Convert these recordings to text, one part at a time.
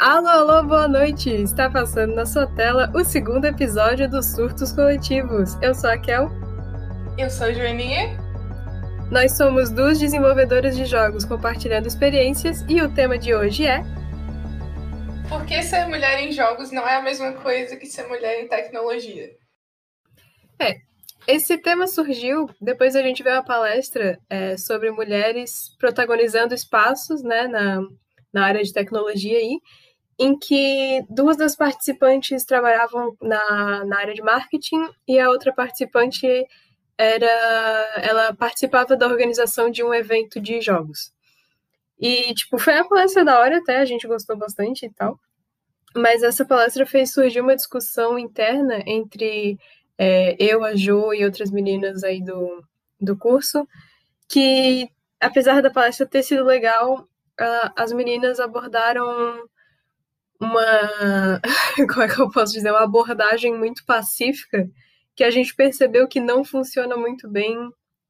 Alô, alô, boa noite! Está passando na sua tela o segundo episódio dos Surtos Coletivos. Eu sou a Kel. Eu sou a Joaninha. Nós somos duas desenvolvedoras de jogos compartilhando experiências e o tema de hoje é. Por que ser mulher em jogos não é a mesma coisa que ser mulher em tecnologia? É, esse tema surgiu depois a gente ver uma palestra é, sobre mulheres protagonizando espaços né, na, na área de tecnologia aí, em que duas das participantes trabalhavam na, na área de marketing e a outra participante era ela participava da organização de um evento de jogos. E, tipo, foi uma palestra da hora até, a gente gostou bastante e tal. Mas essa palestra fez surgir uma discussão interna entre é, eu, a Jo e outras meninas aí do, do curso, que apesar da palestra ter sido legal, uh, as meninas abordaram uma, como é que eu posso dizer, uma abordagem muito pacífica que a gente percebeu que não funciona muito bem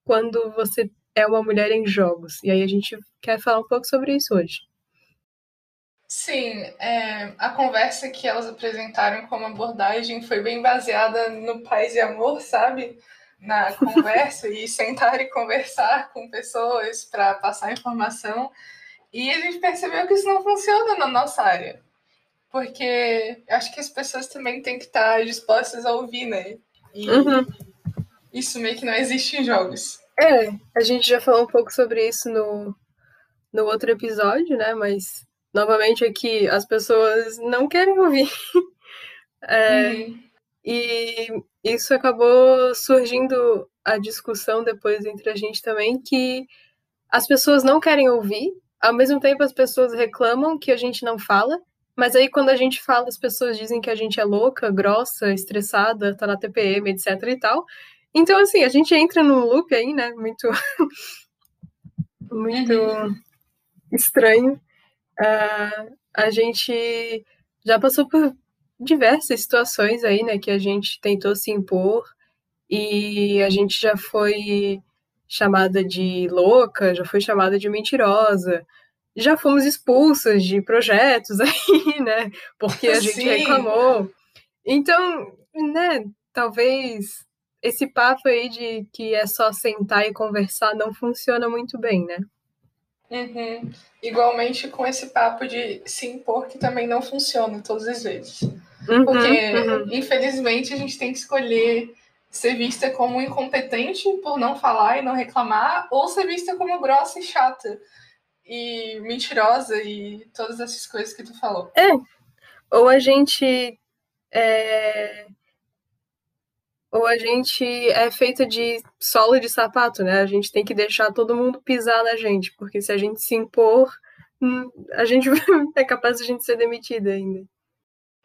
quando você é uma mulher em jogos. E aí a gente quer falar um pouco sobre isso hoje. Sim, é, a conversa que elas apresentaram como abordagem foi bem baseada no paz e amor, sabe? Na conversa e sentar e conversar com pessoas para passar informação. E a gente percebeu que isso não funciona na nossa área. Porque acho que as pessoas também têm que estar dispostas a ouvir, né? E uhum. isso meio que não existe em jogos. É, a gente já falou um pouco sobre isso no, no outro episódio, né? Mas novamente aqui as pessoas não querem ouvir. é, uhum. E isso acabou surgindo a discussão depois entre a gente também que as pessoas não querem ouvir, ao mesmo tempo as pessoas reclamam que a gente não fala, mas aí quando a gente fala, as pessoas dizem que a gente é louca, grossa, estressada, tá na TPM, etc e tal. Então, assim, a gente entra num loop aí, né? Muito. muito uhum. estranho. Uh, a gente já passou por diversas situações aí, né, que a gente tentou se impor e a gente já foi chamada de louca, já foi chamada de mentirosa, já fomos expulsas de projetos aí, né, porque a gente Sim. reclamou. Então, né, talvez esse papo aí de que é só sentar e conversar não funciona muito bem, né? Uhum. Igualmente com esse papo de se impor, que também não funciona todas as vezes. Uhum, Porque, uhum. infelizmente, a gente tem que escolher ser vista como incompetente por não falar e não reclamar, ou ser vista como grossa e chata e mentirosa e todas essas coisas que tu falou. É. Ou a gente é, ou a gente é feita de solo de sapato, né? A gente tem que deixar todo mundo pisar na gente, porque se a gente se impor, hum, a gente é capaz de a gente ser demitida ainda.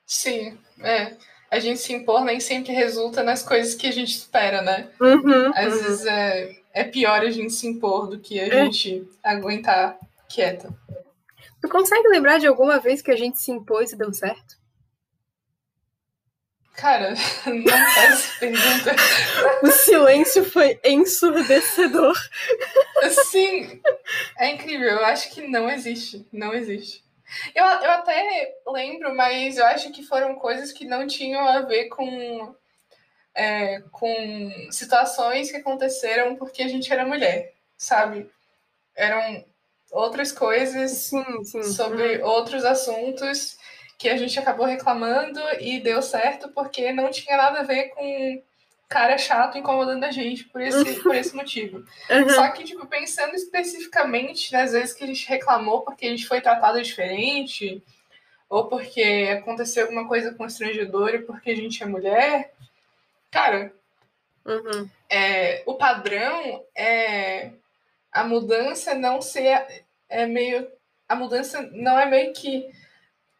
Sim, é. A gente se impor nem sempre resulta nas coisas que a gente espera, né? Uhum, Às uhum. vezes é, é pior a gente se impor do que a é. gente aguentar quieta. Tu consegue lembrar de alguma vez que a gente se impôs e deu certo? Cara, não faz pergunta. O silêncio foi ensurdecedor. Sim, é incrível. Eu acho que não existe. Não existe. Eu, eu até lembro, mas eu acho que foram coisas que não tinham a ver com, é, com situações que aconteceram porque a gente era mulher, sabe? Eram outras coisas sim, sim. sobre uhum. outros assuntos que a gente acabou reclamando e deu certo porque não tinha nada a ver com cara chato incomodando a gente por esse, por esse motivo. Uhum. Só que, tipo, pensando especificamente nas vezes que a gente reclamou porque a gente foi tratado diferente, ou porque aconteceu alguma coisa constrangedora porque a gente é mulher, cara, uhum. é, o padrão é a mudança não ser é meio a mudança não é meio que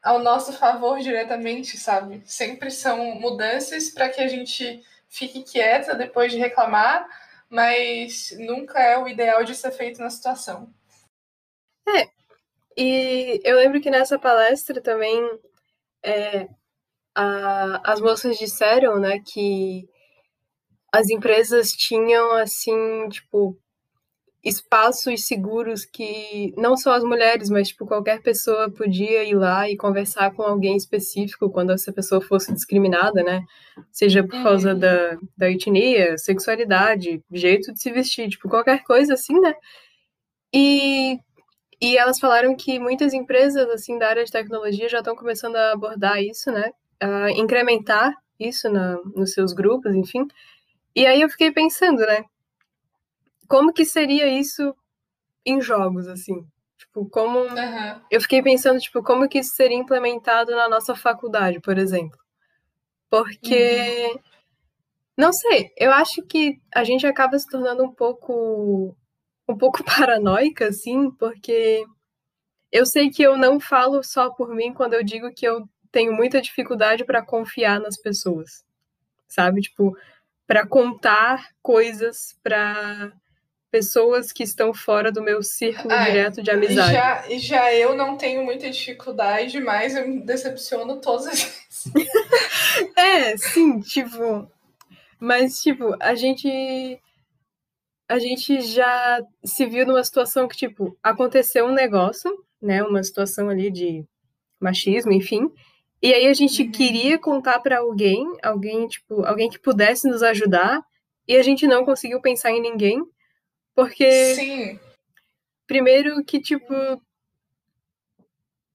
ao nosso favor diretamente, sabe? Sempre são mudanças para que a gente fique quieta depois de reclamar, mas nunca é o ideal de ser feito na situação. É, e eu lembro que nessa palestra também é, a, as moças disseram, né, que as empresas tinham, assim, tipo, espaços seguros que não só as mulheres, mas tipo qualquer pessoa podia ir lá e conversar com alguém específico quando essa pessoa fosse discriminada, né? Seja por causa uhum. da, da etnia, sexualidade, jeito de se vestir, tipo qualquer coisa assim, né? E e elas falaram que muitas empresas assim da área de tecnologia já estão começando a abordar isso, né? A incrementar isso na, nos seus grupos, enfim. E aí eu fiquei pensando, né? Como que seria isso em jogos, assim? Tipo, como. Uhum. Eu fiquei pensando, tipo, como que isso seria implementado na nossa faculdade, por exemplo. Porque. Uhum. Não sei, eu acho que a gente acaba se tornando um pouco. um pouco paranoica, assim, porque eu sei que eu não falo só por mim quando eu digo que eu tenho muita dificuldade para confiar nas pessoas. Sabe? Tipo, para contar coisas para pessoas que estão fora do meu círculo ah, direto de amizade. Já, já eu não tenho muita dificuldade, mas eu me decepciono todas as vezes. é, sim, tipo. Mas, tipo, a gente. A gente já se viu numa situação que, tipo, aconteceu um negócio, né? Uma situação ali de machismo, enfim. E aí a gente uhum. queria contar para alguém, alguém, tipo, alguém que pudesse nos ajudar, e a gente não conseguiu pensar em ninguém. Porque. Sim. Primeiro que, tipo.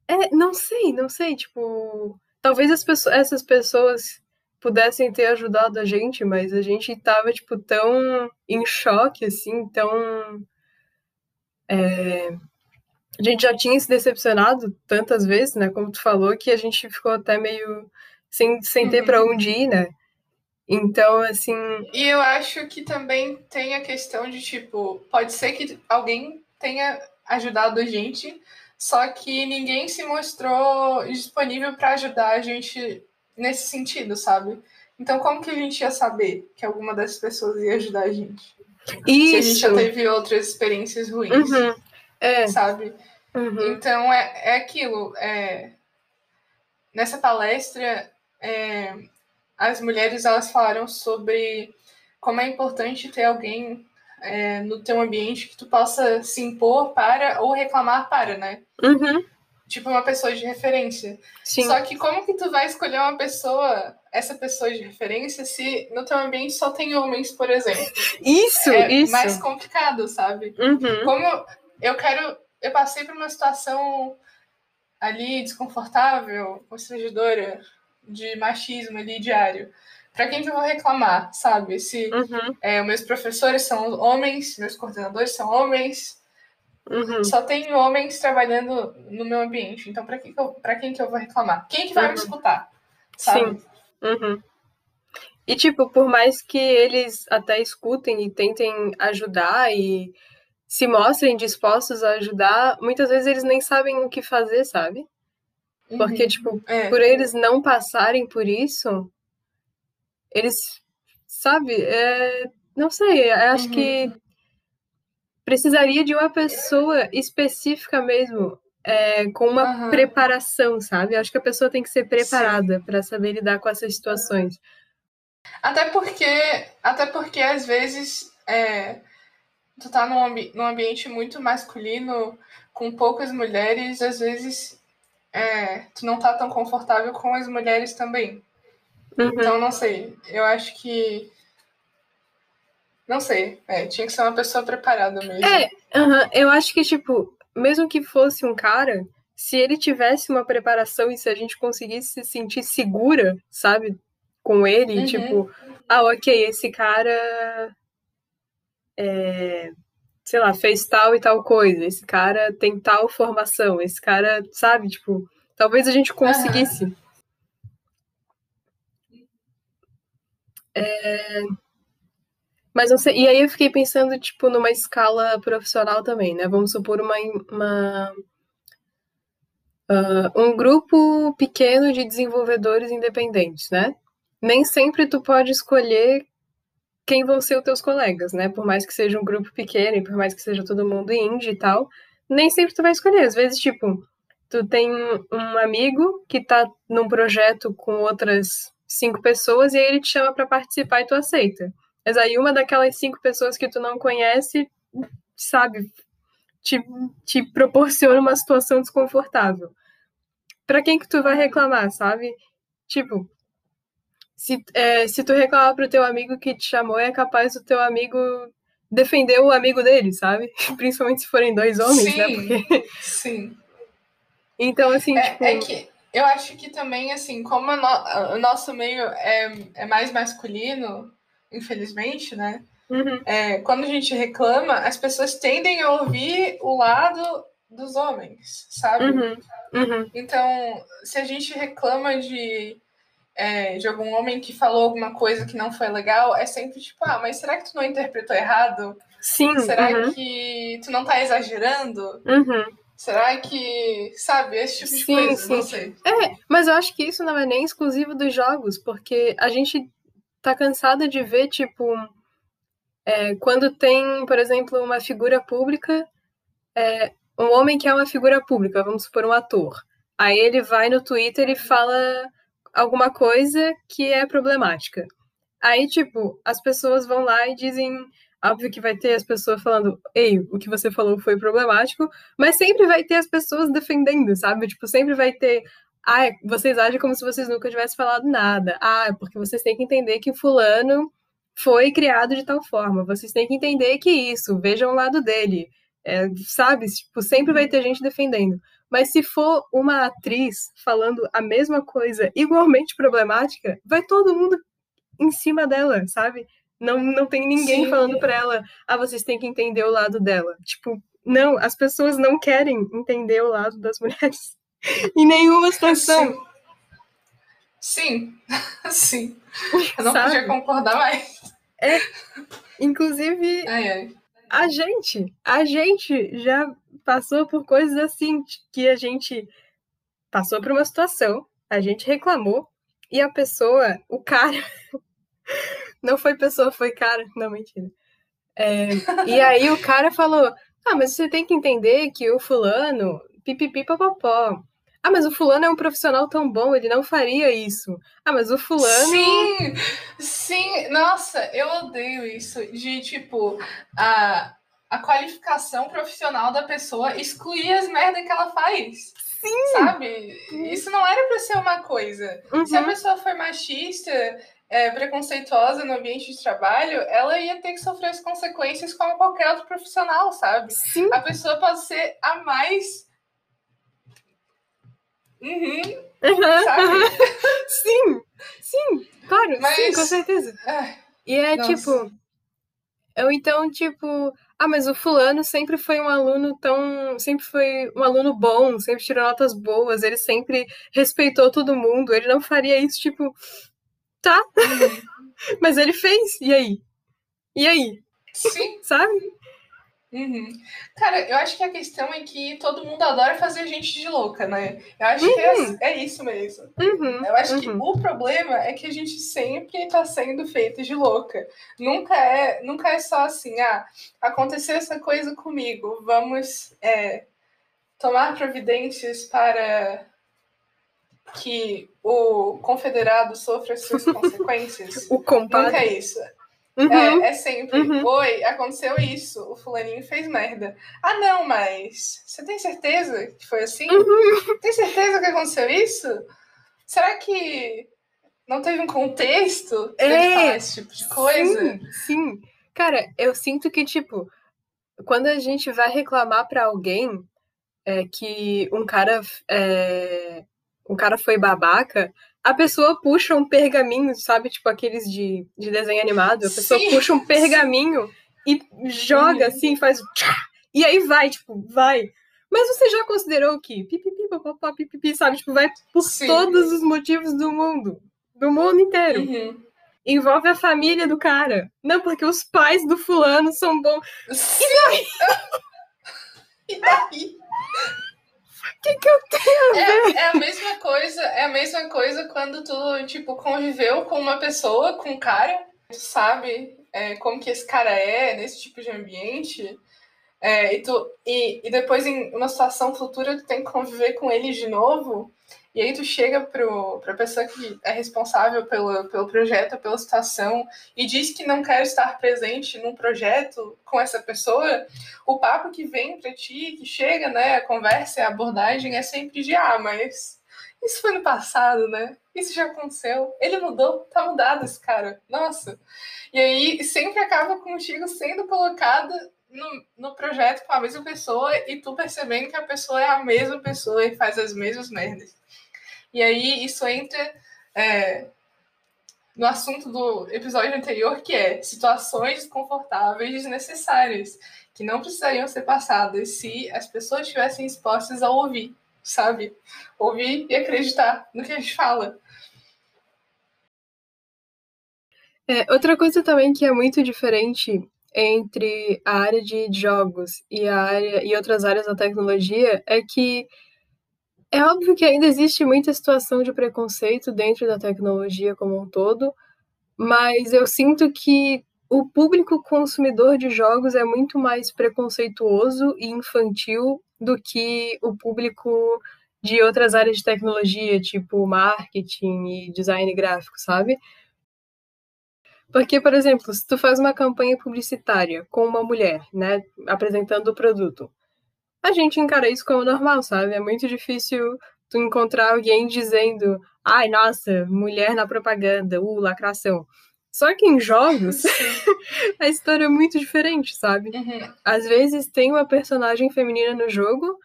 É, não sei, não sei, tipo. Talvez as pessoas, essas pessoas pudessem ter ajudado a gente, mas a gente tava, tipo, tão em choque, assim, tão. É, a gente já tinha se decepcionado tantas vezes, né? Como tu falou, que a gente ficou até meio sem, sem ter uhum. para onde ir, né? Então, assim. E eu acho que também tem a questão de, tipo, pode ser que alguém tenha ajudado a gente, só que ninguém se mostrou disponível para ajudar a gente nesse sentido, sabe? Então, como que a gente ia saber que alguma dessas pessoas ia ajudar a gente? Isso. Se a gente já teve outras experiências ruins, uhum. é. sabe? Uhum. Então, é, é aquilo. É... Nessa palestra, é as mulheres elas falaram sobre como é importante ter alguém é, no teu ambiente que tu possa se impor para ou reclamar para, né? Uhum. Tipo uma pessoa de referência. Sim. Só que como que tu vai escolher uma pessoa, essa pessoa de referência, se no teu ambiente só tem homens, por exemplo? Isso, é isso. mais complicado, sabe? Uhum. Como eu quero, eu passei por uma situação ali desconfortável, constrangedora, de machismo ali diário. Para quem que eu vou reclamar, sabe? Se uhum. é, meus professores são homens, meus coordenadores são homens, uhum. só tem homens trabalhando no meu ambiente. Então, para que que eu, quem que eu vou reclamar? Quem que vai uhum. me escutar? Sabe? Sim. Uhum. E, tipo, por mais que eles até escutem e tentem ajudar e se mostrem dispostos a ajudar, muitas vezes eles nem sabem o que fazer, sabe? Porque, uhum. tipo, é. por eles não passarem por isso, eles, sabe, é, não sei, acho uhum. que precisaria de uma pessoa específica mesmo, é, com uma uhum. preparação, sabe? Acho que a pessoa tem que ser preparada para saber lidar com essas situações. Até porque, até porque às vezes é, tu tá num, ambi num ambiente muito masculino, com poucas mulheres, às vezes é, tu não tá tão confortável com as mulheres também. Uhum. Então, não sei. Eu acho que. Não sei. É, tinha que ser uma pessoa preparada mesmo. É, uhum. eu acho que, tipo, mesmo que fosse um cara, se ele tivesse uma preparação e se a gente conseguisse se sentir segura, sabe? Com ele, uhum. tipo, ah, ok, esse cara. É, sei lá, fez tal e tal coisa, esse cara tem tal formação, esse cara, sabe, tipo, talvez a gente conseguisse. Uhum. É... Mas não sei, e aí eu fiquei pensando, tipo, numa escala profissional também, né? Vamos supor uma, uma uh, um grupo pequeno de desenvolvedores independentes, né? Nem sempre tu pode escolher quem vão ser os teus colegas, né? Por mais que seja um grupo pequeno e por mais que seja todo mundo indie e tal, nem sempre tu vai escolher. Às vezes, tipo, tu tem um amigo que tá num projeto com outras cinco pessoas e aí ele te chama para participar e tu aceita. Mas aí uma daquelas cinco pessoas que tu não conhece sabe, te, te proporciona uma situação desconfortável. Para quem que tu vai reclamar, sabe? Tipo, se, é, se tu reclamar pro teu amigo que te chamou, é capaz do teu amigo defender o amigo dele, sabe? Principalmente se forem dois homens, né? sim, né? Porque... Sim. Então, assim, é, tipo... É que eu acho que também, assim, como no... o nosso meio é, é mais masculino, infelizmente, né? Uhum. É, quando a gente reclama, as pessoas tendem a ouvir o lado dos homens, sabe? Uhum. Uhum. Então, se a gente reclama de, é, de algum homem que falou alguma coisa que não foi legal, é sempre tipo, ah, mas será que tu não interpretou errado? Sim. Será uhum. que tu não tá exagerando? Uhum. Será que, sabe, esse tipo de sim, coisa, sim. não sei. É, mas eu acho que isso não é nem exclusivo dos jogos, porque a gente tá cansada de ver, tipo, é, quando tem, por exemplo, uma figura pública, é, um homem que é uma figura pública, vamos supor, um ator. Aí ele vai no Twitter e fala alguma coisa que é problemática. Aí, tipo, as pessoas vão lá e dizem. Óbvio que vai ter as pessoas falando, ei, o que você falou foi problemático, mas sempre vai ter as pessoas defendendo, sabe? Tipo, sempre vai ter. Ah, vocês agem como se vocês nunca tivessem falado nada. Ah, porque vocês têm que entender que fulano foi criado de tal forma. Vocês têm que entender que isso, vejam o lado dele. É, sabe? Tipo, sempre vai ter gente defendendo. Mas se for uma atriz falando a mesma coisa igualmente problemática, vai todo mundo em cima dela, sabe? Não, não tem ninguém Sim. falando para ela, ah, vocês têm que entender o lado dela. Tipo, não, as pessoas não querem entender o lado das mulheres em nenhuma situação. Sim, sim. Eu não podia concordar mais. É, inclusive, ai, ai. a gente, a gente já passou por coisas assim, que a gente passou por uma situação, a gente reclamou, e a pessoa, o cara, não foi pessoa, foi cara, não, mentira. É, e aí o cara falou, ah, mas você tem que entender que o fulano, pipipi ah, mas o fulano é um profissional tão bom, ele não faria isso. Ah, mas o fulano. Sim! Sim! Nossa, eu odeio isso. De tipo, a, a qualificação profissional da pessoa excluir as merdas que ela faz. Sim! Sabe? Isso não era para ser uma coisa. Uhum. Se a pessoa for machista, é, preconceituosa no ambiente de trabalho, ela ia ter que sofrer as consequências como qualquer outro profissional, sabe? Sim. A pessoa pode ser a mais Uhum. Uhum. sim, sim, claro, Mas... sim, com certeza. e é nossa. tipo. Ou então, tipo, ah, mas o fulano sempre foi um aluno tão. Sempre foi um aluno bom, sempre tirou notas boas, ele sempre respeitou todo mundo, ele não faria isso, tipo. Tá. Uhum. mas ele fez, e aí? E aí? Sim. Sabe? Uhum. Cara, eu acho que a questão é que todo mundo adora fazer gente de louca, né? Eu acho uhum. que é, é, isso mesmo. Uhum. Eu acho uhum. que o problema é que a gente sempre está sendo feito de louca. Nunca é, nunca é só assim, ah, aconteceu essa coisa comigo, vamos é, tomar providências para que o confederado sofra as suas consequências. o compadre. Nunca é isso. Uhum. É, é, sempre, uhum. oi, aconteceu isso, o fulaninho fez merda. Ah, não, mas você tem certeza que foi assim? Uhum. Tem certeza que aconteceu isso? Será que não teve um contexto é, falar esse tipo de coisa? Sim, sim. Cara, eu sinto que, tipo, quando a gente vai reclamar para alguém é, que um cara é, um cara foi babaca, a pessoa puxa um pergaminho, sabe? Tipo aqueles de, de desenho animado. A pessoa sim, puxa um pergaminho sim. e joga assim, faz. E aí vai, tipo, vai. Mas você já considerou que pipipi, papapá, pipipi, sabe? Tipo, vai por sim. todos os motivos do mundo. Do mundo inteiro. Uhum. Envolve a família do cara. Não, porque os pais do fulano são bons. E daí? e daí? Que, que eu tenho a ver? É, é, a mesma coisa, é a mesma coisa quando tu, tipo, conviveu com uma pessoa, com um cara, tu sabe é, como que esse cara é nesse tipo de ambiente, é, e, tu, e, e depois em uma situação futura tu tem que conviver com ele de novo, E aí tu chega para a pessoa que é responsável pelo, pelo projeto, pela situação, e diz que não quer estar presente num projeto com essa pessoa, o papo que vem para ti, que chega, né, a conversa, a abordagem é sempre de ah, mas isso foi no passado, né? Isso já aconteceu. Ele mudou, tá mudado esse cara. Nossa. E aí sempre acaba contigo sendo colocado no, no projeto com a mesma pessoa e tu percebendo que a pessoa é a mesma pessoa e faz as mesmas merdas. E aí isso entra é, no assunto do episódio anterior, que é situações desconfortáveis desnecessárias, que não precisariam ser passadas se as pessoas estivessem expostas a ouvir, sabe? Ouvir e acreditar no que a gente fala. É, outra coisa também que é muito diferente entre a área de jogos e a área e outras áreas da tecnologia é que é óbvio que ainda existe muita situação de preconceito dentro da tecnologia como um todo, mas eu sinto que o público consumidor de jogos é muito mais preconceituoso e infantil do que o público de outras áreas de tecnologia, tipo marketing e design gráfico, sabe? Porque, por exemplo, se tu faz uma campanha publicitária com uma mulher, né, apresentando o produto, a gente encara isso como normal, sabe? É muito difícil tu encontrar alguém dizendo, ai, nossa, mulher na propaganda, uh, lacração. Só que em jogos, a história é muito diferente, sabe? Uhum. Às vezes tem uma personagem feminina no jogo,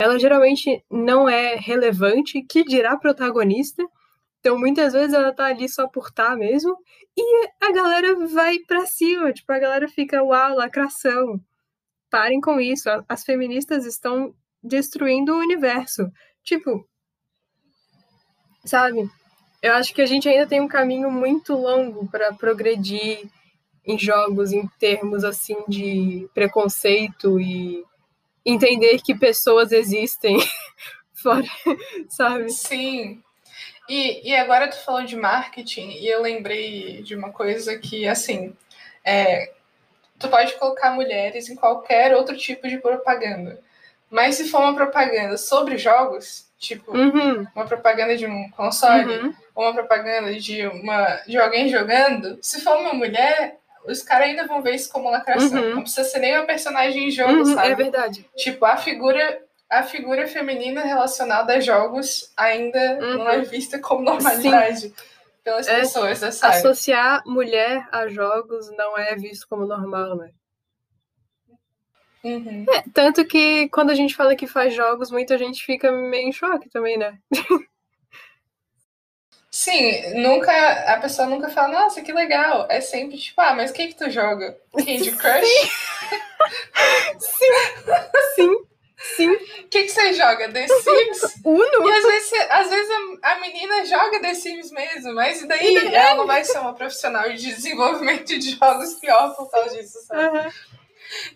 ela geralmente não é relevante, que dirá protagonista, então muitas vezes ela tá ali só por tá mesmo, e a galera vai pra cima, tipo, a galera fica, uau, lacração parem com isso. As feministas estão destruindo o universo. Tipo, sabe? Eu acho que a gente ainda tem um caminho muito longo para progredir em jogos em termos assim de preconceito e entender que pessoas existem fora, sabe? Sim. E, e agora tu falou de marketing e eu lembrei de uma coisa que, assim, é, tu pode colocar mulheres em qualquer outro tipo de propaganda. Mas se for uma propaganda sobre jogos, tipo uhum. uma propaganda de um console, uhum. ou uma propaganda de, uma, de alguém jogando, se for uma mulher, os caras ainda vão ver isso como lacração. Uhum. Não precisa ser nem uma personagem em jogo, uhum, é sabe? É verdade. Tipo, a figura, a figura feminina relacionada a jogos ainda não é uhum. vista como normalidade. Sim pelas é, pessoas dessa Associar mulher a jogos não é visto como normal, né? Uhum. É, tanto que quando a gente fala que faz jogos, muita gente fica meio em choque também, né? Sim, nunca a pessoa nunca fala, nossa, que legal. É sempre tipo, ah, mas o que que tu joga? Candy Crush? Sim, sim. Sim. O que, que você joga? The Sims? Uno? E às vezes, às vezes a, a menina joga The Sims mesmo, mas e daí e ela não vai ser uma profissional de desenvolvimento de jogos pior por causa disso, sabe? Uhum.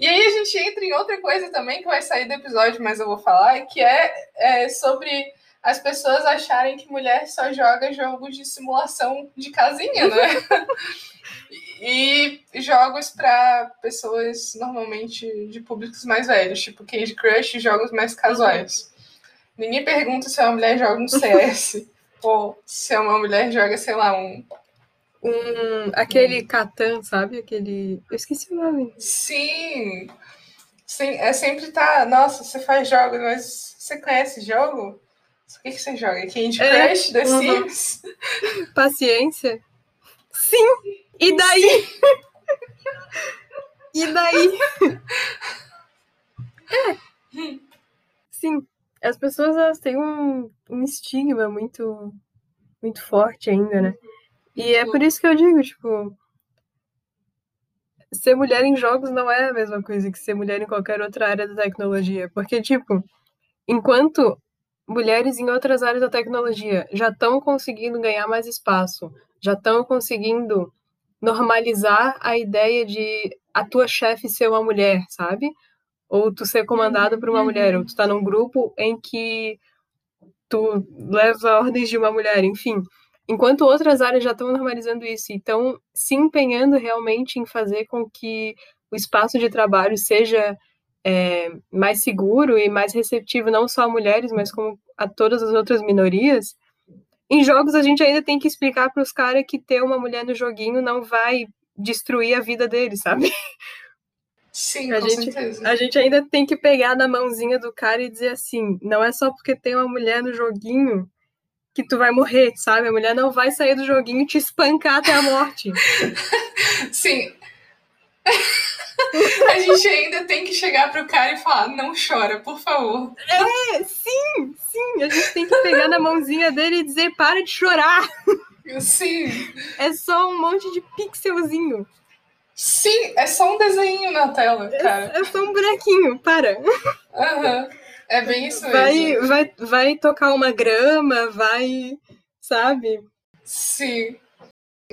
E aí a gente entra em outra coisa também que vai sair do episódio, mas eu vou falar, que é, é sobre as pessoas acharem que mulher só joga jogos de simulação de casinha, né? E jogos para pessoas normalmente de públicos mais velhos, tipo Candy Crush e jogos mais casuais. Ninguém pergunta se uma mulher joga um CS ou se uma mulher joga, sei lá, um. Um, aquele Catan, sabe? Aquele. Eu esqueci o nome. Sim! Sim, é sempre tá. Nossa, você faz jogos, mas você conhece jogo? O que, que você joga? Candy é, Crush, é, The uhum. Sims? Paciência? Sim! E daí? e daí? É. Sim, as pessoas elas têm um, um estigma muito, muito forte ainda, né? E é por isso que eu digo, tipo, ser mulher em jogos não é a mesma coisa que ser mulher em qualquer outra área da tecnologia. Porque, tipo, enquanto mulheres em outras áreas da tecnologia já estão conseguindo ganhar mais espaço, já estão conseguindo normalizar a ideia de a tua chefe ser uma mulher, sabe? Ou tu ser comandado por uma mulher, ou tu tá num grupo em que tu leva ordens de uma mulher, enfim. Enquanto outras áreas já estão normalizando isso e estão se empenhando realmente em fazer com que o espaço de trabalho seja é, mais seguro e mais receptivo não só a mulheres, mas como a todas as outras minorias, em jogos a gente ainda tem que explicar para os caras que ter uma mulher no joguinho não vai destruir a vida deles, sabe? Sim, a com gente, certeza. A gente ainda tem que pegar na mãozinha do cara e dizer assim, não é só porque tem uma mulher no joguinho que tu vai morrer, sabe? A mulher não vai sair do joguinho e te espancar até a morte. Sim. a gente ainda tem que chegar pro cara e falar, não chora, por favor. É, sim, sim. A gente tem que pegar na mãozinha dele e dizer, para de chorar. Sim. É só um monte de pixelzinho. Sim, é só um desenho na tela, cara. É, é só um bonequinho, para. Uhum. É bem isso vai, mesmo. Vai, vai tocar uma grama, vai, sabe? Sim.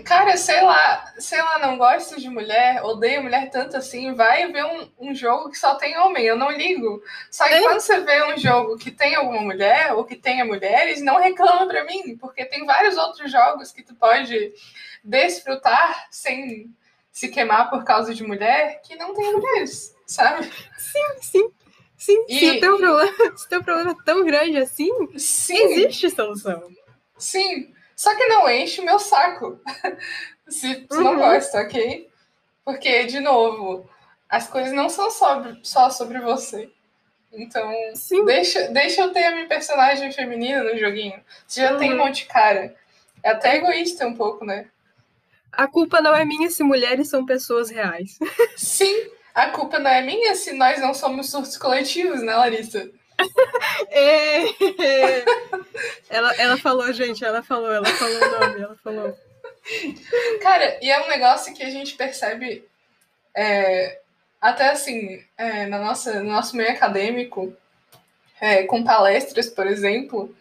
Cara, sei lá, sei lá, não gosto de mulher, odeio mulher tanto assim, vai ver um, um jogo que só tem homem, eu não ligo. Só que é. quando você vê um jogo que tem alguma mulher, ou que tenha mulheres, não reclama pra mim, porque tem vários outros jogos que tu pode desfrutar sem se queimar por causa de mulher, que não tem mulheres, sabe? Sim, sim. Sim, e... se, o teu problema, se o teu problema é tão grande assim, sim. existe solução. Sim, só que não enche o meu saco. se tu uhum. não gosta, ok? Porque, de novo, as coisas não são sobre, só sobre você. Então, deixa, deixa eu ter a minha personagem feminina no joguinho. Você já uhum. tem um monte de cara. É até egoísta um pouco, né? A culpa não é minha se mulheres são pessoas reais. Sim, a culpa não é minha se nós não somos surtos coletivos, né, Larissa? é, ela, ela falou, gente, ela falou, ela falou o nome, ela falou. Cara, e é um negócio que a gente percebe é, até assim, é, na nossa, no nosso meio acadêmico, é, com palestras, por exemplo,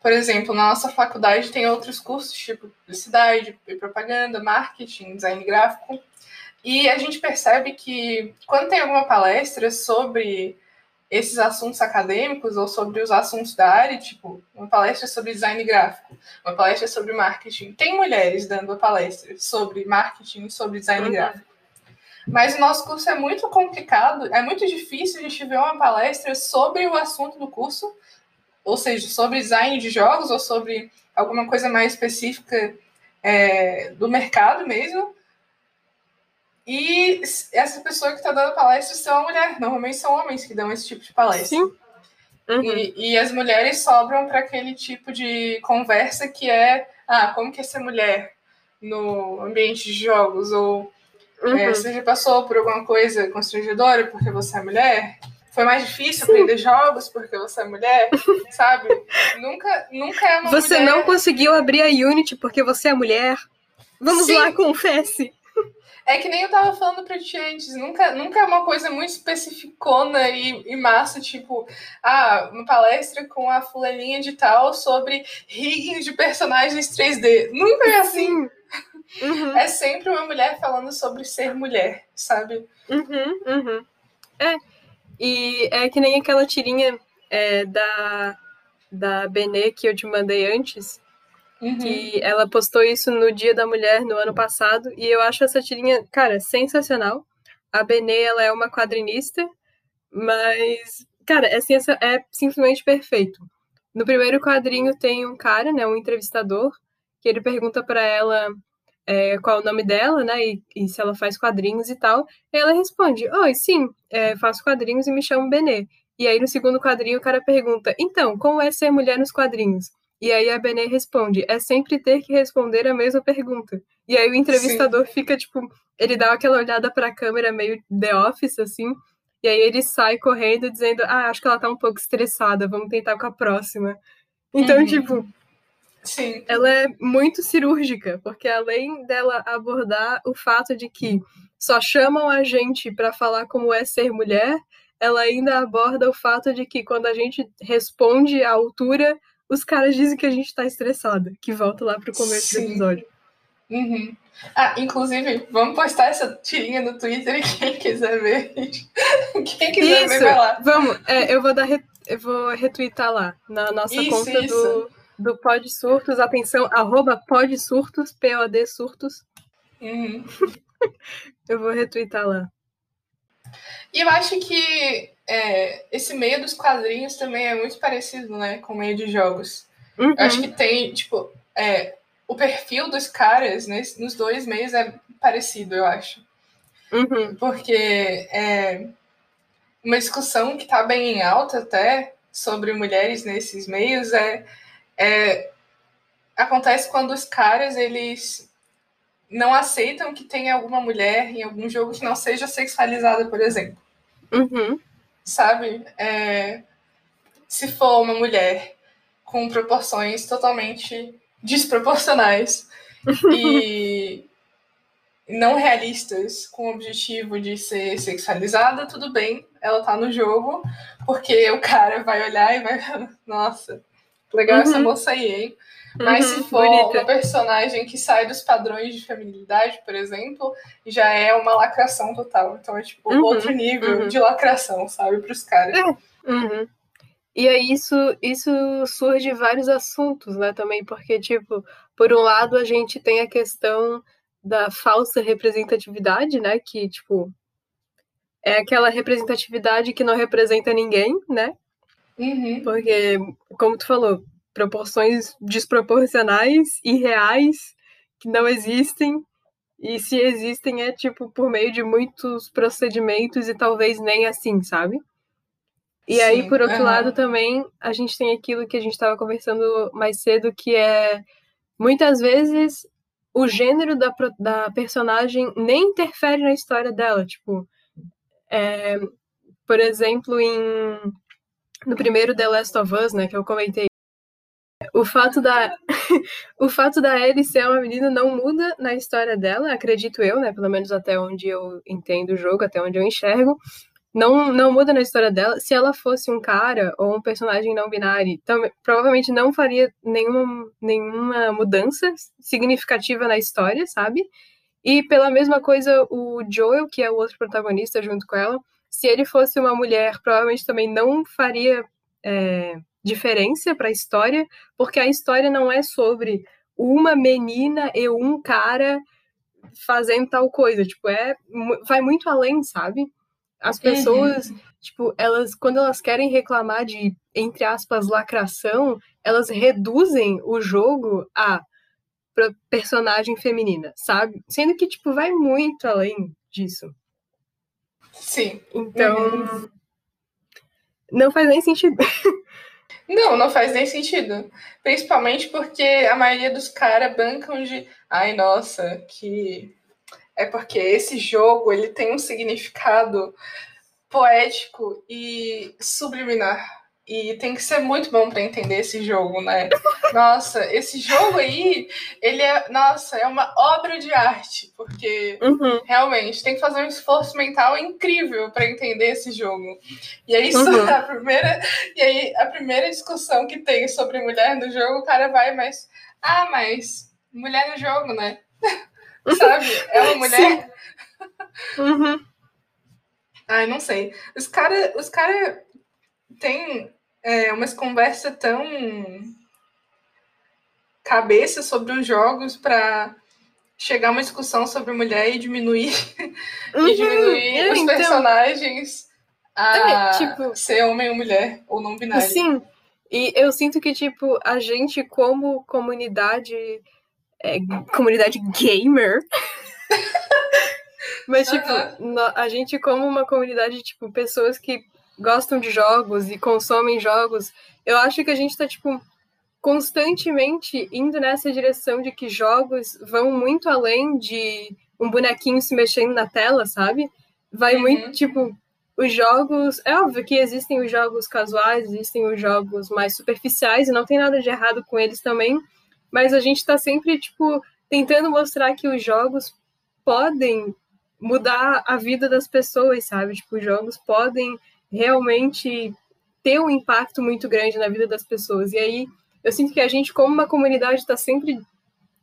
por exemplo, na nossa faculdade tem outros cursos, tipo publicidade propaganda, marketing, design gráfico. E a gente percebe que quando tem alguma palestra sobre esses assuntos acadêmicos ou sobre os assuntos da área, tipo, uma palestra sobre design gráfico, uma palestra sobre marketing, tem mulheres dando a palestra sobre marketing, sobre design uhum. gráfico. Mas o nosso curso é muito complicado, é muito difícil a gente ver uma palestra sobre o assunto do curso ou seja, sobre design de jogos ou sobre alguma coisa mais específica é, do mercado mesmo. E essa pessoa que está dando palestra são mulher. Normalmente são homens que dão esse tipo de palestra. Sim. Uhum. E, e, as mulheres sobram para aquele tipo de conversa que é ah, como que é ser mulher no ambiente de jogos? Ou é, uhum. é, você já passou por alguma coisa constrangedora porque você é mulher? foi mais difícil Sim. aprender jogos porque você é mulher, sabe? Nunca, nunca é uma Você mulher... não conseguiu abrir a Unity porque você é mulher? Vamos Sim. lá, confesse. É que nem eu tava falando pra ti antes, nunca, nunca é uma coisa muito especificona e, e massa, tipo, ah, uma palestra com a fulaninha de tal sobre rigging de personagens 3D. Nunca é assim. Uhum. É sempre uma mulher falando sobre ser mulher, sabe? Uhum, uhum. É, e é que nem aquela tirinha é, da, da Benê que eu te mandei antes, uhum. que ela postou isso no Dia da Mulher no ano passado, e eu acho essa tirinha, cara, sensacional. A Benê, ela é uma quadrinista, mas, cara, é, é simplesmente perfeito. No primeiro quadrinho tem um cara, né, um entrevistador, que ele pergunta para ela é, qual é o nome dela, né? E, e, se ela faz quadrinhos e tal. E ela responde: Oi, sim, é, faço quadrinhos e me chamo Benê. E aí no segundo quadrinho o cara pergunta: Então, como é ser mulher nos quadrinhos? E aí a Benê responde: É sempre ter que responder a mesma pergunta. E aí o entrevistador sim. fica tipo, ele dá aquela olhada para a câmera meio The Office assim. E aí ele sai correndo dizendo: Ah, acho que ela tá um pouco estressada, vamos tentar com a próxima. Então, uhum. tipo, Sim. ela é muito cirúrgica, porque além dela abordar o fato de que só chamam a gente para falar como é ser mulher, ela ainda aborda o fato de que quando a gente responde à altura, os caras dizem que a gente tá estressada, que volta lá pro começo Sim. do episódio. Uhum. Ah, inclusive, vamos postar essa tirinha no Twitter e quem quiser ver. quem quiser isso, ver, vai lá. Vamos, é, eu vou dar eu vou retweetar lá na nossa isso, conta isso. do do Pod Surtos, atenção, arroba Pod Surtos, P-O-D Surtos. Uhum. Eu vou retweetar lá. E eu acho que é, esse meio dos quadrinhos também é muito parecido, né, com o meio de jogos. Uhum. Eu acho que tem, tipo, é, o perfil dos caras né, nos dois meios é parecido, eu acho. Uhum. Porque é uma discussão que está bem em alta até sobre mulheres nesses meios é, é acontece quando os caras eles não aceitam que tenha alguma mulher em algum jogo que não seja sexualizada, por exemplo. Uhum. Sabe? É, se for uma mulher com proporções totalmente desproporcionais e não realistas com o objetivo de ser sexualizada, tudo bem, ela tá no jogo, porque o cara vai olhar e vai, nossa, legal uhum. essa moça aí, hein? Mas uhum, se for bonita. uma personagem que sai dos padrões de feminilidade, por exemplo, já é uma lacração total. Então é tipo uhum, outro nível uhum. de lacração, sabe, para os caras. É. Uhum. E aí isso, isso surge vários assuntos, né, também, porque, tipo, por um lado a gente tem a questão da falsa representatividade, né, que, tipo, é aquela representatividade que não representa ninguém, né? Uhum. Porque, como tu falou, proporções desproporcionais, irreais, que não existem, e se existem é tipo por meio de muitos procedimentos e talvez nem assim, sabe? E Sim, aí, por outro lado, também a gente tem aquilo que a gente estava conversando mais cedo, que é muitas vezes o gênero da, da personagem nem interfere na história dela. Tipo, é, por exemplo, em, no primeiro The Last of Us, né, que eu comentei, o fato da o fato da Ellie ser uma menina não muda na história dela, acredito eu, né? Pelo menos até onde eu entendo o jogo, até onde eu enxergo. Não, não muda na história dela. Se ela fosse um cara ou um personagem não binário, também, provavelmente não faria nenhuma, nenhuma mudança significativa na história, sabe? E pela mesma coisa, o Joel, que é o outro protagonista junto com ela, se ele fosse uma mulher, provavelmente também não faria é, diferença para a história, porque a história não é sobre uma menina e um cara fazendo tal coisa, tipo, é vai muito além, sabe? As pessoas, uhum. tipo, elas quando elas querem reclamar de entre aspas lacração, elas reduzem o jogo a personagem feminina, sabe? Sendo que tipo vai muito além disso. Sim. Então, uhum. não faz nem sentido. Não, não faz nem sentido. Principalmente porque a maioria dos caras bancam de. Ai, nossa, que. É porque esse jogo ele tem um significado poético e subliminar. E tem que ser muito bom para entender esse jogo, né? Nossa, esse jogo aí, ele é, nossa, é uma obra de arte, porque uhum. realmente tem que fazer um esforço mental incrível para entender esse jogo. E aí isso uhum. a primeira, e aí a primeira discussão que tem sobre mulher no jogo, o cara vai, mas ah, mas mulher no jogo, né? Sabe? É uma mulher. Uhum. Ai, não sei. Os caras os cara têm é, umas conversas tão cabeça sobre os jogos para chegar a uma discussão sobre mulher e diminuir, uhum, e diminuir é, os então... personagens a é, tipo, ser homem ou mulher, ou não binário. Sim, e eu sinto que, tipo, a gente como comunidade, é, comunidade gamer... Mas, tipo, uhum. a gente como uma comunidade, tipo, pessoas que gostam de jogos e consomem jogos, eu acho que a gente está tipo constantemente indo nessa direção de que jogos vão muito além de um bonequinho se mexendo na tela, sabe? Vai uhum. muito tipo os jogos, é óbvio que existem os jogos casuais, existem os jogos mais superficiais e não tem nada de errado com eles também, mas a gente está sempre tipo tentando mostrar que os jogos podem mudar a vida das pessoas, sabe? Tipo, os jogos podem realmente ter um impacto muito grande na vida das pessoas. E aí eu sinto que a gente, como uma comunidade, está sempre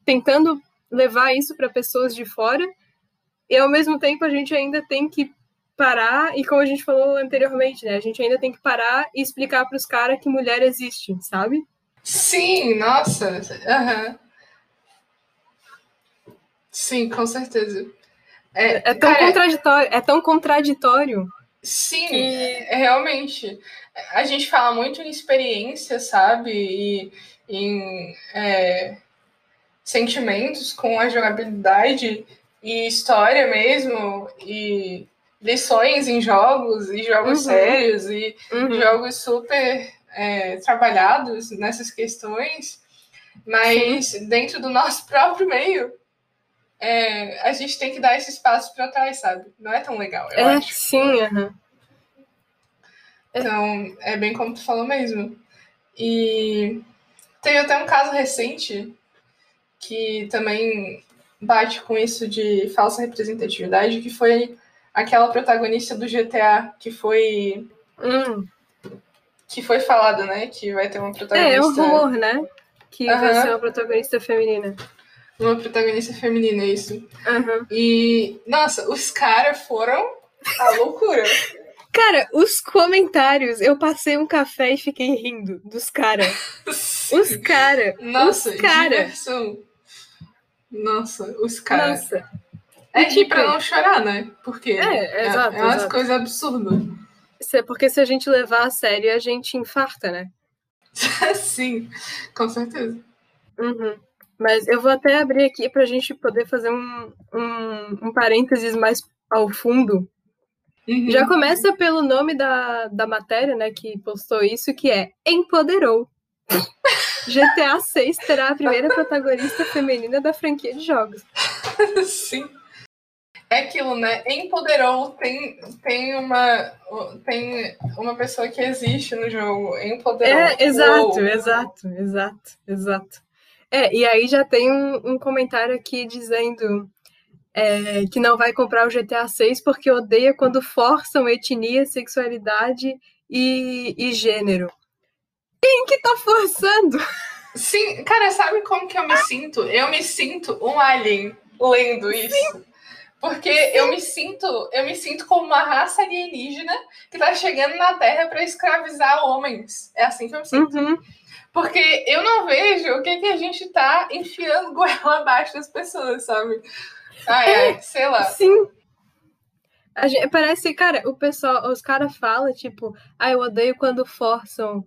tentando levar isso para pessoas de fora, e ao mesmo tempo a gente ainda tem que parar, e como a gente falou anteriormente, né? A gente ainda tem que parar e explicar para os caras que mulher existe, sabe? Sim, nossa. Uhum. Sim, com certeza. É, é tão cara, contraditório, é tão contraditório. Sim, que... realmente. A gente fala muito em experiência, sabe? E em é, sentimentos com a jogabilidade e história mesmo, e lições em jogos, e jogos uhum. sérios, e uhum. jogos super é, trabalhados nessas questões, mas Sim. dentro do nosso próprio meio, é, a gente tem que dar esse espaço para trás, sabe? Não é tão legal, eu é, acho. Sim, uhum. Então, é bem como tu falou mesmo. E teve até um caso recente que também bate com isso de falsa representatividade, que foi aquela protagonista do GTA que foi. Hum. Que foi falado, né? Que vai ter uma protagonista. É, é um rumor, né? Que uhum. vai ser uma protagonista feminina. Uma protagonista feminina, isso. Uhum. E, nossa, os caras foram a loucura. Cara, os comentários, eu passei um café e fiquei rindo dos caras. Os caras. Nossa, os cara. diversão. Nossa, os caras. Nossa. É rir pra não chorar, né? Porque é, é, exato, é umas coisas absurdas. É porque se a gente levar a sério, a gente infarta, né? Sim, com certeza. Uhum. Mas eu vou até abrir aqui pra gente poder fazer um, um, um parênteses mais ao fundo. Uhum. Já começa pelo nome da, da matéria, né, que postou isso, que é Empoderou. GTA 6 terá a primeira protagonista feminina da franquia de jogos. Sim. É aquilo, né? Empoderou tem, tem, uma, tem uma pessoa que existe no jogo. Empoderou. É, exato, Uou. exato, exato, exato. É, e aí já tem um, um comentário aqui dizendo é, que não vai comprar o GTA 6 porque odeia quando forçam etnia, sexualidade e, e gênero. Quem que tá forçando? Sim, cara, sabe como que eu me sinto? Eu me sinto um alien lendo isso. Sim. Porque Sim. eu me sinto, eu me sinto como uma raça alienígena que tá chegando na Terra para escravizar homens. É assim que eu me sinto. Uhum. Porque eu não vejo o que, que a gente tá enfiando goela abaixo das pessoas, sabe? Ah, é, é sei lá. Sim. Gente, parece, cara, o pessoal, os caras falam, tipo, ah, eu odeio quando forçam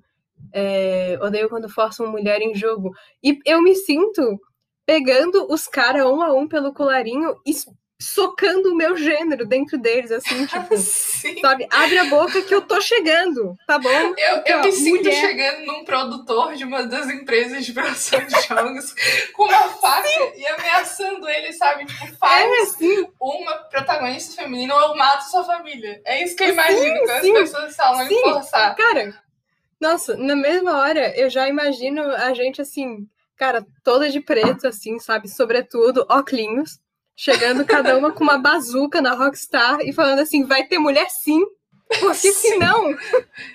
é, odeio quando forçam mulher em jogo. E eu me sinto pegando os caras um a um pelo colarinho e socando o meu gênero dentro deles, assim, tipo, sabe? Abre a boca que eu tô chegando, tá bom? Eu, eu me sinto mulher... chegando num produtor de uma das empresas de produção de jogos com uma faca sim. e ameaçando ele, sabe? Tipo, faz é, uma protagonista feminina ou eu mato sua família. É isso que eu imagino sim, quando sim. as pessoas falam em forçar. Cara, nossa, na mesma hora eu já imagino a gente assim, cara, toda de preto, assim, sabe? Sobretudo, óculos, chegando cada uma com uma bazuca na Rockstar e falando assim: vai ter mulher sim, porque sim. senão.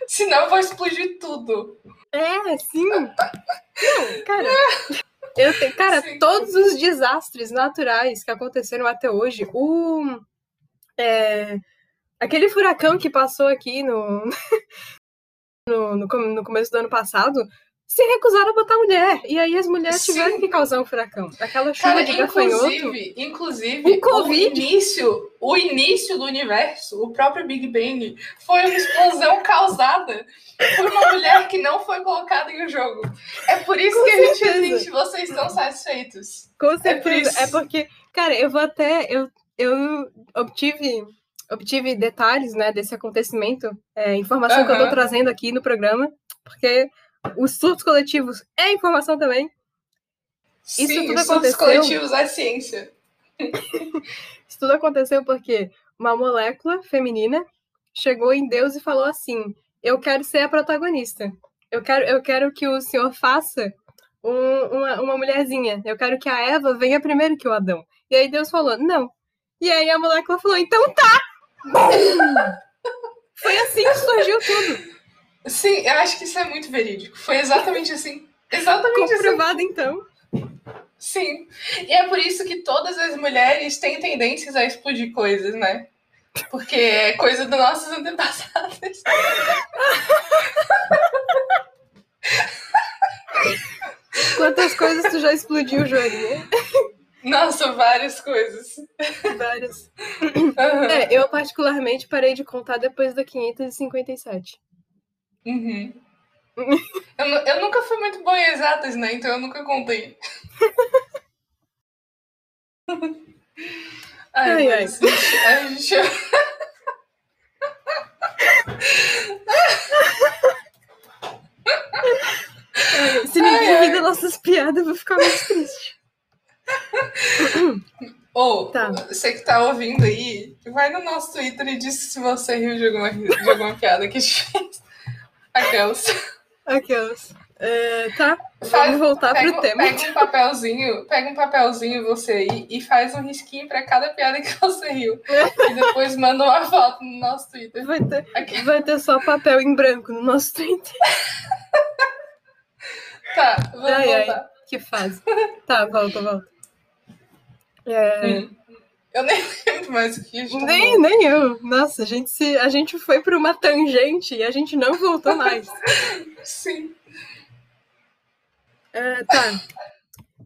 senão vai explodir tudo. É, sim. Não, cara. Eu te, cara, sim. todos os desastres naturais que aconteceram até hoje, o. É, aquele furacão que passou aqui no, no, no, no começo do ano passado, se recusaram a botar mulher. E aí as mulheres Sim. tiveram que causar um furacão. Aquela chuva Cara, de gafanhoto. Inclusive, inclusive o, início, o início do universo, o próprio Big Bang, foi uma explosão causada por uma mulher que não foi colocada em um jogo. É por isso Com que certeza. a gente existe. Vocês estão satisfeitos. Com certeza. É, é porque, cara, eu vou até. Eu, eu obtive obtive detalhes né, desse acontecimento, é, informação uhum. que eu estou trazendo aqui no programa, porque os surtos coletivos é informação também. Sim, Isso tudo surtos coletivos é ciência. Isso tudo aconteceu porque uma molécula feminina chegou em Deus e falou assim: Eu quero ser a protagonista. Eu quero, eu quero que o senhor faça um, uma, uma mulherzinha. Eu quero que a Eva venha primeiro que o Adão. E aí Deus falou: Não. E aí a molécula falou: Então tá! Foi assim que surgiu tudo. Sim, eu acho que isso é muito verídico. Foi exatamente assim. Exatamente assim. Comprovado, assim. então. Sim. E é por isso que todas as mulheres têm tendências a explodir coisas, né? Porque é coisa dos nossos antepassados. Quantas coisas tu já explodiu, Joaninha? Nossa, várias coisas. Várias. Uhum. É, eu particularmente parei de contar depois da 557. Uhum. eu, eu nunca fui muito boa em exatas, né? Então eu nunca contei. ai, ai, ai. A gente... Se ninguém rir das nossas piadas, eu vou ficar muito triste. Ou, oh, tá. você que tá ouvindo aí, vai no nosso Twitter e diz se você riu de alguma, de alguma piada que a gente fez. Aquelas. Aquelas. É, tá, faz, vamos voltar pega, pro tema. Pega um papelzinho, pega um papelzinho você aí e faz um risquinho pra cada piada que você riu. e depois manda uma foto no nosso Twitter. Vai ter, vai ter só papel em branco no nosso Twitter. tá, vamos ai, voltar. Ai, que fase. Tá, volta, volta. É... Hum. Eu nem lembro mais o que a gente Nem, nem eu. Nossa, a gente, se, a gente foi para uma tangente e a gente não voltou mais. Sim. É, tá.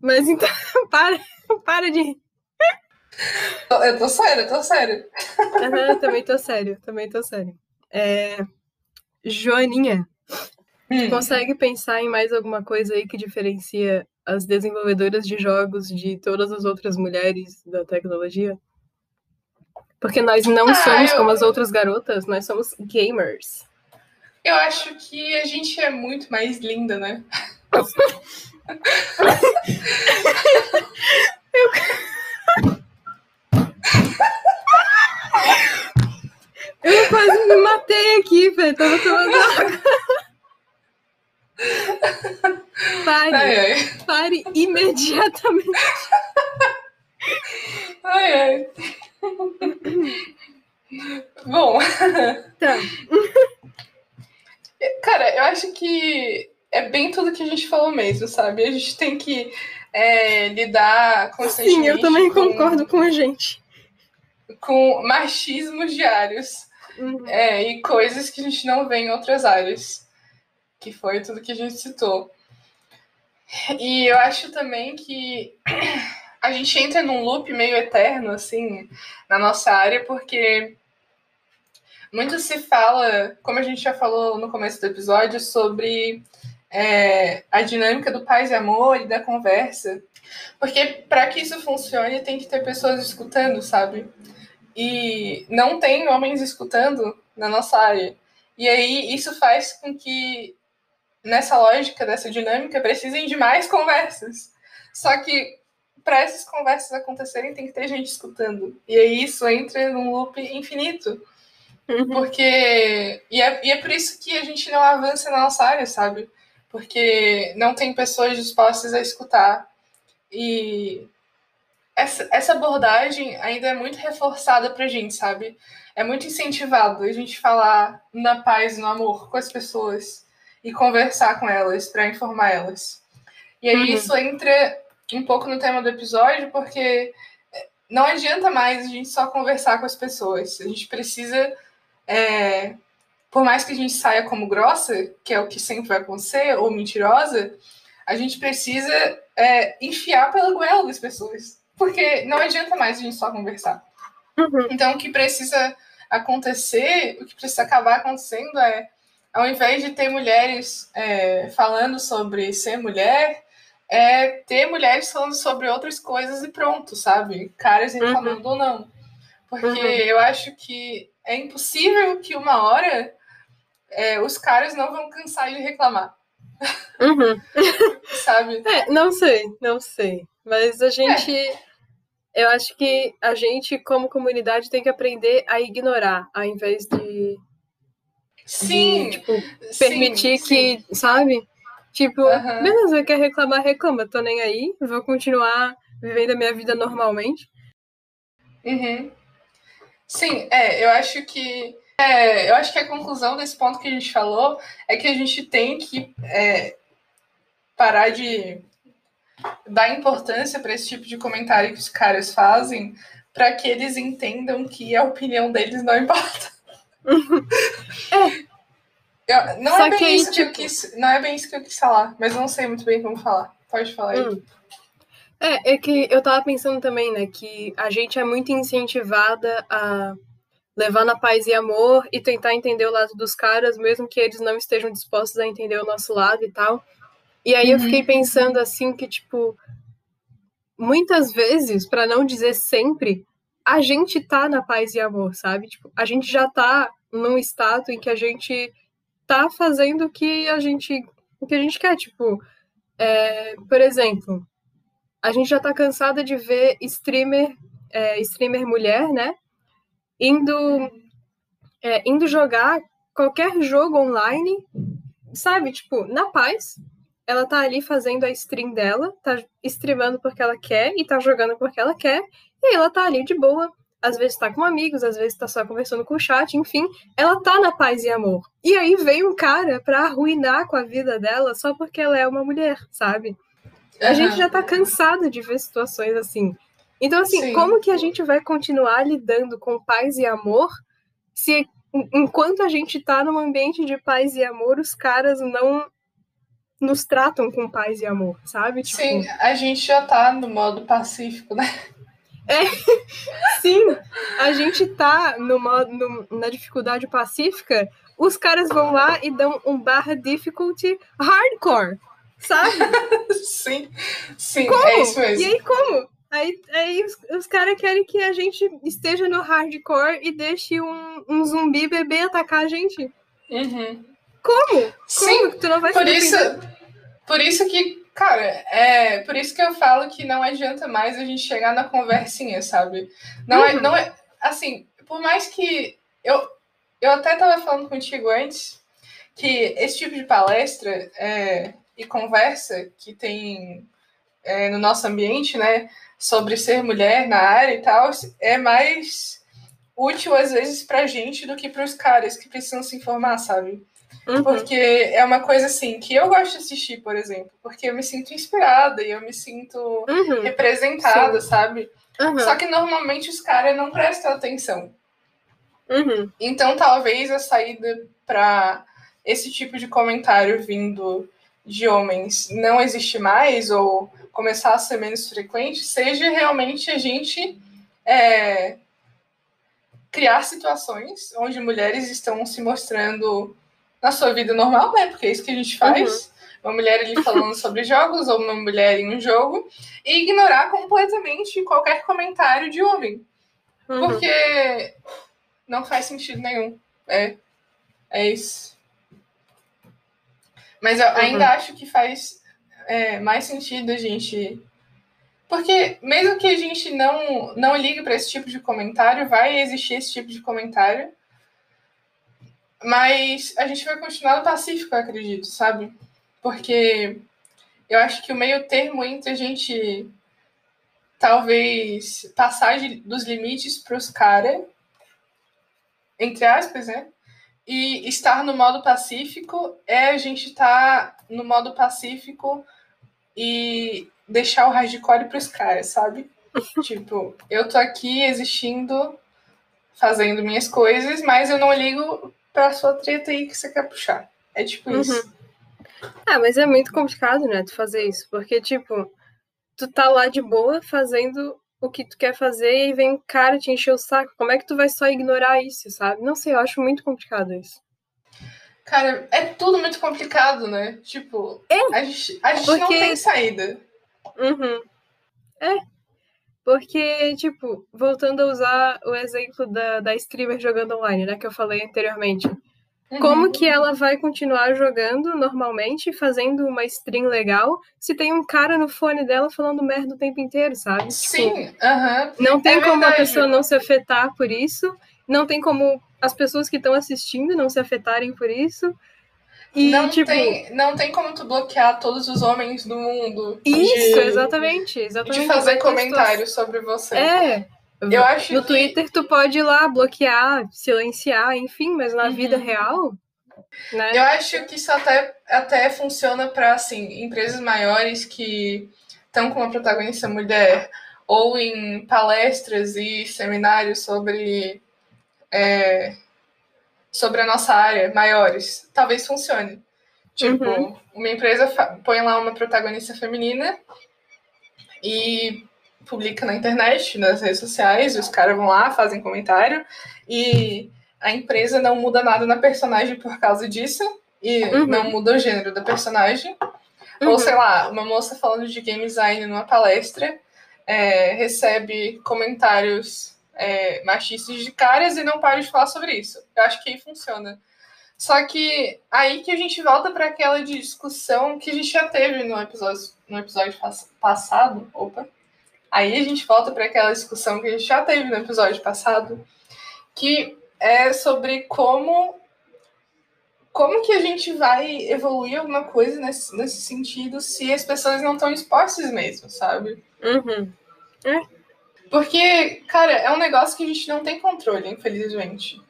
Mas então, para, para de. Eu tô sério, eu tô sério. Também tô sério, também tô sério. É... Joaninha, hum. consegue pensar em mais alguma coisa aí que diferencia as desenvolvedoras de jogos de todas as outras mulheres da tecnologia? Porque nós não ah, somos eu... como as outras garotas, nós somos gamers. Eu acho que a gente é muito mais linda, né? eu... eu quase me matei aqui, velho. Tava tomando água. Pare. Ai, ai. Pare imediatamente. Ai, ai. Bom. Tá. Cara, eu acho que é bem tudo que a gente falou mesmo, sabe? A gente tem que é, lidar constantemente. Sim, eu também com, concordo com a gente. Com machismos diários. Uhum. É, e coisas que a gente não vê em outras áreas. Que foi tudo que a gente citou. E eu acho também que a gente entra num loop meio eterno, assim, na nossa área, porque muito se fala, como a gente já falou no começo do episódio, sobre é, a dinâmica do paz e amor e da conversa. Porque para que isso funcione, tem que ter pessoas escutando, sabe? E não tem homens escutando na nossa área. E aí isso faz com que nessa lógica, dessa dinâmica, precisem de mais conversas. Só que para essas conversas acontecerem tem que ter gente escutando. E aí isso entra num loop infinito. Uhum. Porque. E é, e é por isso que a gente não avança na nossa área, sabe? Porque não tem pessoas dispostas a escutar. E essa, essa abordagem ainda é muito reforçada pra gente, sabe? É muito incentivado a gente falar na paz, no amor com as pessoas e conversar com elas para informar elas. E aí uhum. isso entra um pouco no tema do episódio, porque não adianta mais a gente só conversar com as pessoas. A gente precisa, é, por mais que a gente saia como grossa, que é o que sempre vai acontecer, ou mentirosa, a gente precisa é, enfiar pela goela das pessoas. Porque não adianta mais a gente só conversar. Uhum. Então, o que precisa acontecer, o que precisa acabar acontecendo é ao invés de ter mulheres é, falando sobre ser mulher, é ter mulheres falando sobre outras coisas e pronto, sabe? Caras reclamando uhum. ou não. Porque uhum. eu acho que é impossível que uma hora é, os caras não vão cansar de reclamar. Uhum. sabe? É, não sei, não sei. Mas a gente. É. Eu acho que a gente, como comunidade, tem que aprender a ignorar, ao invés de Sim. De, tipo, permitir sim, que, sim. sabe? Tipo, uhum. beleza, quer reclamar, reclama, tô nem aí, vou continuar vivendo a minha vida normalmente. Uhum. Sim, é, eu acho que. É, eu acho que a conclusão desse ponto que a gente falou é que a gente tem que é, parar de dar importância para esse tipo de comentário que os caras fazem, para que eles entendam que a opinião deles não importa é. Eu, não, é bem que isso tipo... que eu quis, não é bem isso que eu quis falar, mas eu não sei muito bem como falar. Pode falar aí. Hum. É, é que eu tava pensando também, né, que a gente é muito incentivada a levar na paz e amor e tentar entender o lado dos caras, mesmo que eles não estejam dispostos a entender o nosso lado e tal. E aí uhum. eu fiquei pensando assim que tipo muitas vezes, para não dizer sempre, a gente tá na paz e amor, sabe? Tipo, a gente já tá num estado em que a gente tá fazendo o que a gente o que a gente quer, tipo, é, por exemplo, a gente já tá cansada de ver streamer é, streamer mulher, né? indo, é, indo jogar qualquer jogo online, sabe? Tipo, na paz. Ela tá ali fazendo a stream dela, tá streamando porque ela quer e tá jogando porque ela quer, e ela tá ali de boa. Às vezes tá com amigos, às vezes tá só conversando com o chat, enfim, ela tá na paz e amor. E aí vem um cara pra arruinar com a vida dela só porque ela é uma mulher, sabe? A uhum. gente já tá cansada de ver situações assim. Então, assim, Sim. como que a gente vai continuar lidando com paz e amor se enquanto a gente tá num ambiente de paz e amor, os caras não nos tratam com paz e amor, sabe? Tipo... Sim, a gente já tá no modo pacífico, né? É, sim, a gente tá no modo, no, na dificuldade pacífica, os caras vão lá e dão um barra difficulty hardcore, sabe? sim, sim, como? é isso mesmo. E aí, como? Aí, aí os, os caras querem que a gente esteja no hardcore e deixe um, um zumbi bebê atacar a gente. Uhum. Como? Sim, Como? Tu não vai por isso, por isso que, cara, é por isso que eu falo que não adianta mais a gente chegar na conversinha, sabe? Não é, uhum. é, não é, assim, por mais que eu, eu até tava falando contigo antes que esse tipo de palestra é, e conversa que tem é, no nosso ambiente, né? sobre ser mulher na área e tal, é mais útil às vezes pra gente do que para os caras que precisam se informar, sabe? Uhum. Porque é uma coisa assim que eu gosto de assistir, por exemplo, porque eu me sinto inspirada e eu me sinto uhum. representada, Sim. sabe? Uhum. Só que normalmente os caras não prestam atenção. Uhum. Então talvez a saída para esse tipo de comentário vindo de homens não existe mais, ou começar a ser menos frequente, seja realmente a gente é, criar situações onde mulheres estão se mostrando na sua vida normal, né? Porque é isso que a gente faz. Uhum. Uma mulher ali falando sobre jogos, ou uma mulher em um jogo, e ignorar completamente qualquer comentário de homem. Uhum. Porque não faz sentido nenhum. É, é isso. Mas eu uhum. ainda acho que faz é, mais sentido a gente. Porque mesmo que a gente não, não ligue para esse tipo de comentário, vai existir esse tipo de comentário. Mas a gente vai continuar no pacífico, eu acredito, sabe? Porque eu acho que o meio termo entre a gente talvez passar dos limites para os caras, entre aspas, né? E estar no modo pacífico é a gente estar tá no modo pacífico e deixar o hardcore pros caras, sabe? tipo, eu tô aqui existindo, fazendo minhas coisas, mas eu não ligo pra sua treta aí que você quer puxar. É tipo uhum. isso. Ah, mas é muito complicado, né, tu fazer isso, porque, tipo, tu tá lá de boa fazendo o que tu quer fazer e vem um cara te encher o saco. Como é que tu vai só ignorar isso, sabe? Não sei, eu acho muito complicado isso. Cara, é tudo muito complicado, né? Tipo, é, a gente, a gente porque... não tem saída. Uhum. É. Porque, tipo, voltando a usar o exemplo da, da streamer jogando online, né? Que eu falei anteriormente. Uhum. Como que ela vai continuar jogando normalmente, fazendo uma stream legal, se tem um cara no fone dela falando merda o tempo inteiro, sabe? Sim, tipo, uhum. Não tem é como verdade. a pessoa não se afetar por isso, não tem como as pessoas que estão assistindo não se afetarem por isso. E, não, tipo, tem, não tem como tu bloquear todos os homens do mundo. Isso, de, exatamente, exatamente. De fazer comentários sobre você. É. Eu acho no que... Twitter tu pode ir lá bloquear, silenciar, enfim, mas na uhum. vida real. Né? Eu acho que isso até, até funciona para assim, empresas maiores que estão com uma protagonista mulher ou em palestras e seminários sobre é, sobre a nossa área maiores, talvez funcione. Tipo, uhum. uma empresa põe lá uma protagonista feminina e publica na internet, nas redes sociais, os caras vão lá, fazem comentário, e a empresa não muda nada na personagem por causa disso, e uhum. não muda o gênero da personagem. Uhum. Ou, sei lá, uma moça falando de game design numa palestra é, recebe comentários é, machistas de caras e não para de falar sobre isso. Eu acho que aí funciona. Só que aí que a gente volta para aquela discussão que a gente já teve no episódio, no episódio passado. Opa! Aí a gente volta para aquela discussão que a gente já teve no episódio passado, que é sobre como como que a gente vai evoluir alguma coisa nesse, nesse sentido se as pessoas não estão expostas mesmo, sabe? Uhum. É. Porque, cara, é um negócio que a gente não tem controle, infelizmente.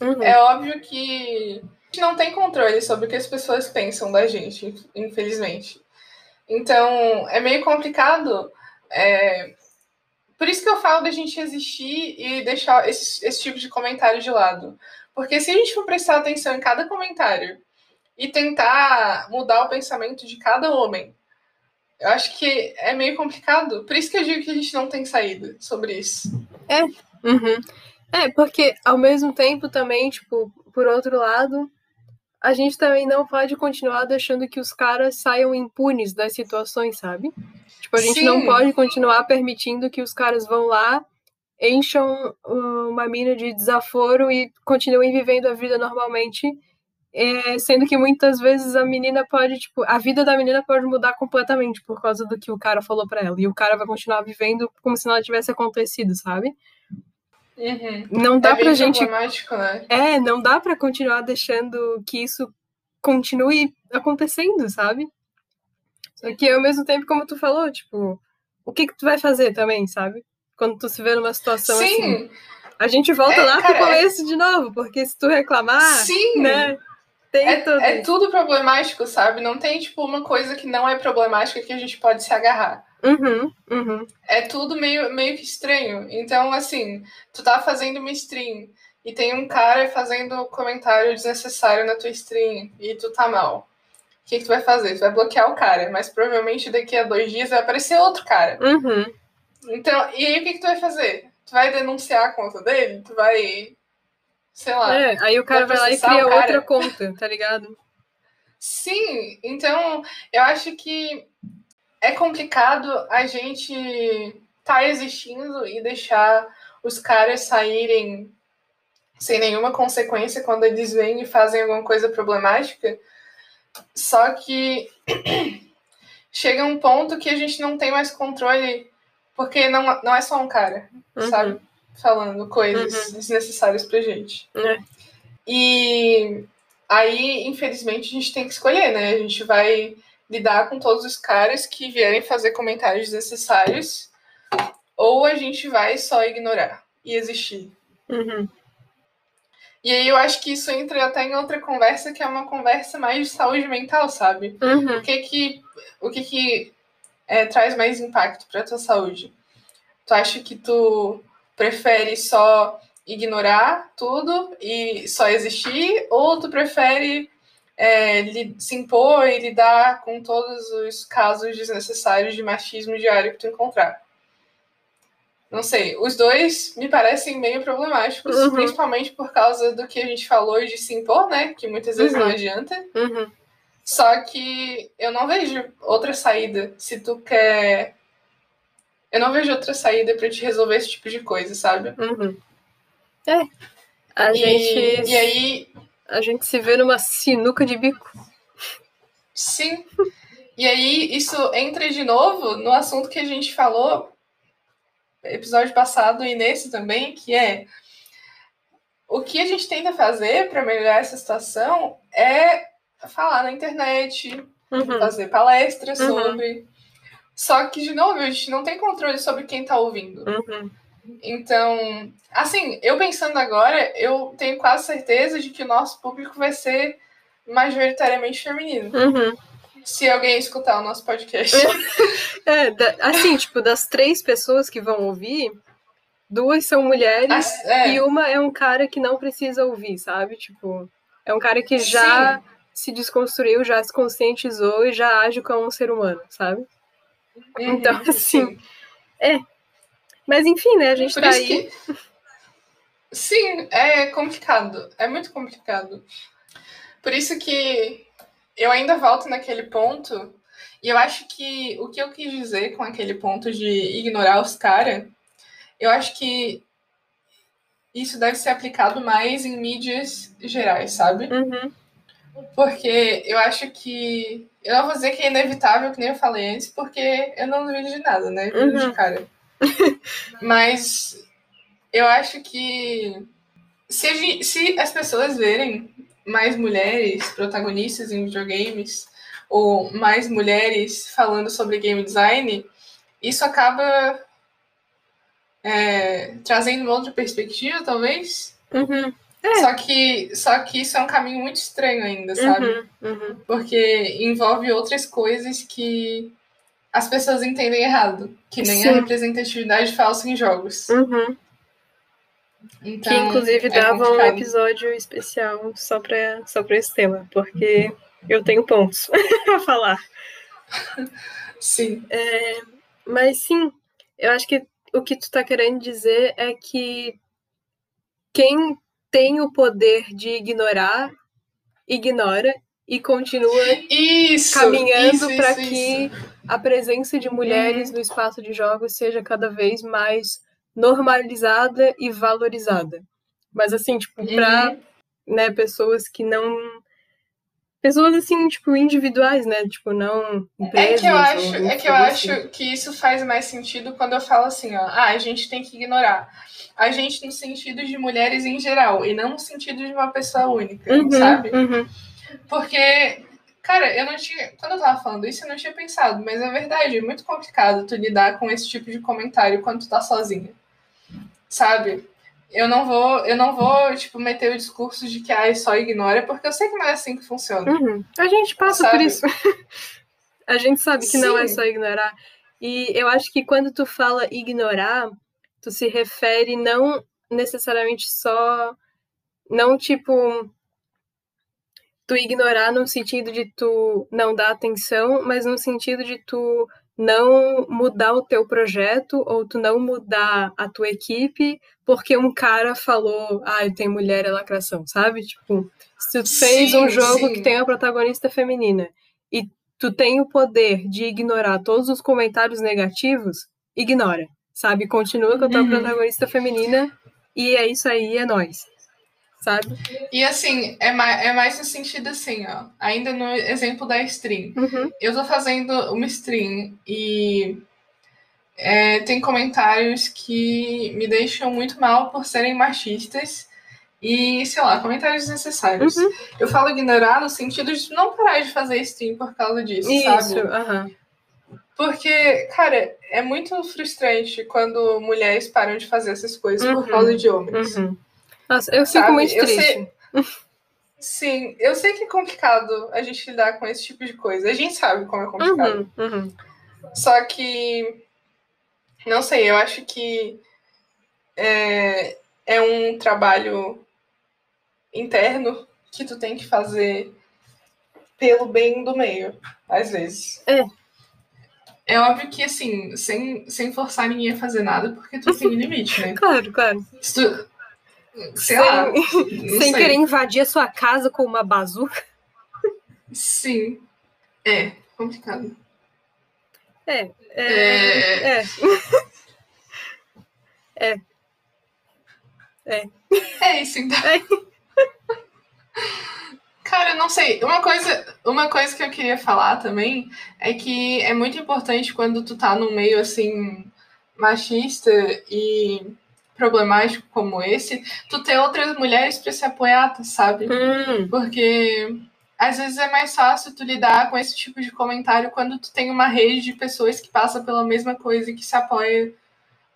Uhum. É óbvio que a gente não tem controle sobre o que as pessoas pensam da gente, infelizmente. Então, é meio complicado. É... Por isso que eu falo da gente existir e deixar esse, esse tipo de comentário de lado. Porque se a gente for prestar atenção em cada comentário e tentar mudar o pensamento de cada homem, eu acho que é meio complicado. Por isso que eu digo que a gente não tem saída sobre isso. É. Uhum. É, porque ao mesmo tempo também, tipo, por outro lado, a gente também não pode continuar deixando que os caras saiam impunes das situações, sabe? Tipo, a gente Sim. não pode continuar permitindo que os caras vão lá encham uma mina de desaforo e continuem vivendo a vida normalmente, é, sendo que muitas vezes a menina pode, tipo, a vida da menina pode mudar completamente por causa do que o cara falou para ela, e o cara vai continuar vivendo como se nada tivesse acontecido, sabe? Uhum. Não dá é pra gente. Né? É, não dá para continuar deixando que isso continue acontecendo, sabe? Só que ao mesmo tempo, como tu falou, tipo, o que que tu vai fazer também, sabe? quando tu se vê numa situação Sim. assim. A gente volta é, lá cara, pro é começo é... de novo, porque se tu reclamar, Sim. né? Tem é, tudo, é tudo problemático, sabe? Não tem, tipo, uma coisa que não é problemática que a gente pode se agarrar. Uhum, uhum. É tudo meio, meio que estranho. Então, assim, tu tá fazendo uma stream e tem um cara fazendo comentário desnecessário na tua stream e tu tá mal. O que, que tu vai fazer? Tu vai bloquear o cara, mas provavelmente daqui a dois dias vai aparecer outro cara. Uhum. Então, e aí o que, que tu vai fazer? Tu vai denunciar a conta dele? Tu vai. Sei lá. É, aí o cara vai, lá e cria outra conta, tá ligado? Sim, então eu acho que é complicado a gente tá existindo e deixar os caras saírem sem nenhuma consequência quando eles vêm e fazem alguma coisa problemática. Só que chega um ponto que a gente não tem mais controle porque não, não é só um cara, uhum. sabe? Falando coisas uhum. desnecessárias pra gente. É. E aí, infelizmente, a gente tem que escolher, né? A gente vai lidar com todos os caras que vierem fazer comentários desnecessários, ou a gente vai só ignorar e existir. Uhum. E aí eu acho que isso entra até em outra conversa, que é uma conversa mais de saúde mental, sabe? Uhum. O que que, o que, que é, traz mais impacto para tua saúde? Tu acha que tu prefere só ignorar tudo e só existir, ou tu prefere é, se impor e lidar com todos os casos desnecessários de machismo diário que tu encontrar? Não sei, os dois me parecem meio problemáticos, uhum. principalmente por causa do que a gente falou de se impor, né? Que muitas vezes uhum. não adianta. Uhum. Só que eu não vejo outra saída se tu quer. Eu não vejo outra saída para te resolver esse tipo de coisa, sabe? Uhum. É. A e, gente. E aí. A gente se vê numa sinuca de bico. Sim. E aí, isso entra de novo no assunto que a gente falou episódio passado e nesse também, que é o que a gente tenta fazer para melhorar essa situação é falar na internet, uhum. fazer palestras uhum. sobre. Só que, de novo, a gente não tem controle sobre quem está ouvindo. Uhum. Então, assim, eu pensando agora, eu tenho quase certeza de que o nosso público vai ser majoritariamente feminino. Uhum. Se alguém escutar o nosso podcast. é, da, assim, tipo, das três pessoas que vão ouvir, duas são mulheres As, é. e uma é um cara que não precisa ouvir, sabe? Tipo, é um cara que já Sim se desconstruiu, já se conscientizou e já age como um ser humano, sabe? Uhum, então, assim, sim. é. Mas enfim, né? A gente Por tá aí. Que... Sim, é complicado. É muito complicado. Por isso que eu ainda volto naquele ponto. E eu acho que o que eu quis dizer com aquele ponto de ignorar os caras, eu acho que isso deve ser aplicado mais em mídias gerais, sabe? Uhum. Porque eu acho que. Eu não vou dizer que é inevitável, que nem eu falei antes, porque eu não duvido de nada, né? Uhum. De cara. Mas eu acho que se, se as pessoas verem mais mulheres protagonistas em videogames, ou mais mulheres falando sobre game design, isso acaba é, trazendo uma outra perspectiva, talvez. Uhum. É. Só, que, só que isso é um caminho muito estranho ainda, sabe? Uhum, uhum. Porque envolve outras coisas que as pessoas entendem errado. Que nem Sim. a representatividade falsa em jogos. Uhum. Então, que inclusive é dava complicado. um episódio especial só para só pra esse tema, porque eu tenho pontos a falar. Sim. É, mas sim, eu acho que o que tu tá querendo dizer é que quem tem o poder de ignorar, ignora e continua isso, caminhando para que isso. a presença de mulheres uhum. no espaço de jogos seja cada vez mais normalizada e valorizada. Mas assim, tipo, para uhum. né, pessoas que não pessoas assim, tipo, individuais, né? Tipo, não empresas. É que eu acho, é que eu assim. acho que isso faz mais sentido quando eu falo assim, ó, ah, a gente tem que ignorar. A gente no sentido de mulheres em geral, e não no sentido de uma pessoa única, uhum, sabe? Uhum. Porque, cara, eu não tinha. Quando eu tava falando isso, eu não tinha pensado, mas é verdade, é muito complicado tu lidar com esse tipo de comentário quando tu tá sozinha. Sabe? Eu não vou, eu não vou, tipo, meter o discurso de que ah, só ignora, porque eu sei que não é assim que funciona. Uhum. A gente passa sabe? por isso. a gente sabe que Sim. não é só ignorar. E eu acho que quando tu fala ignorar, tu se refere não necessariamente só. Não tipo. Tu ignorar no sentido de tu não dar atenção, mas no sentido de tu não mudar o teu projeto ou tu não mudar a tua equipe porque um cara falou, ah, tem mulher é lacração, sabe? Tipo, se tu fez um jogo sim. que tem a protagonista feminina e tu tem o poder de ignorar todos os comentários negativos, ignora, sabe? Continua com a tua uhum. protagonista feminina e é isso aí, é nós sabe? E assim, é mais, é mais no sentido assim, ó. Ainda no exemplo da stream. Uhum. Eu tô fazendo uma stream e é, tem comentários que me deixam muito mal por serem machistas e, sei lá, comentários desnecessários. Uhum. Eu falo ignorar no sentido de não parar de fazer stream por causa disso, Isso, sabe? Uhum. Porque, cara, é muito frustrante quando mulheres param de fazer essas coisas por uhum. causa de homens. Uhum. Nossa, eu fico Sabe? muito triste. Eu sei... Sim, eu sei que é complicado a gente lidar com esse tipo de coisa. A gente sabe como é complicado. Uhum, uhum. Só que, não sei, eu acho que é, é um trabalho interno que tu tem que fazer pelo bem do meio, às vezes. É. É óbvio que, assim, sem, sem forçar ninguém a fazer nada, porque tu tem limite, né? Claro, claro. Se tu, sei sem, lá, sem querer invadir a sua casa com uma bazuca. Sim. É, complicado. É. É. É. É. É, é isso, então. É. Cara, não sei. Uma coisa, uma coisa que eu queria falar também é que é muito importante quando tu tá num meio assim machista e problemático como esse, tu ter outras mulheres para se apoiar, sabe? Hum. Porque às vezes é mais fácil tu lidar com esse tipo de comentário quando tu tem uma rede de pessoas que passam pela mesma coisa e que se apoia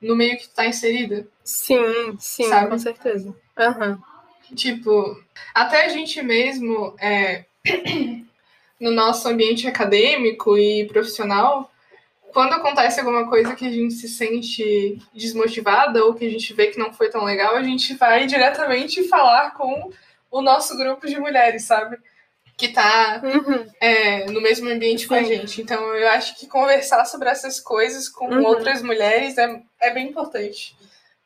no meio que tu tá inserida. Sim, sim, sabe? com certeza. Uhum. Tipo, até a gente mesmo, é, no nosso ambiente acadêmico e profissional, quando acontece alguma coisa que a gente se sente desmotivada ou que a gente vê que não foi tão legal, a gente vai diretamente falar com o nosso grupo de mulheres, sabe? que tá Uhum. é, no mesmo ambiente com a Sim. gente. Então eu acho que conversar sobre essas coisas com Uhum. outras mulheres é, é bem importante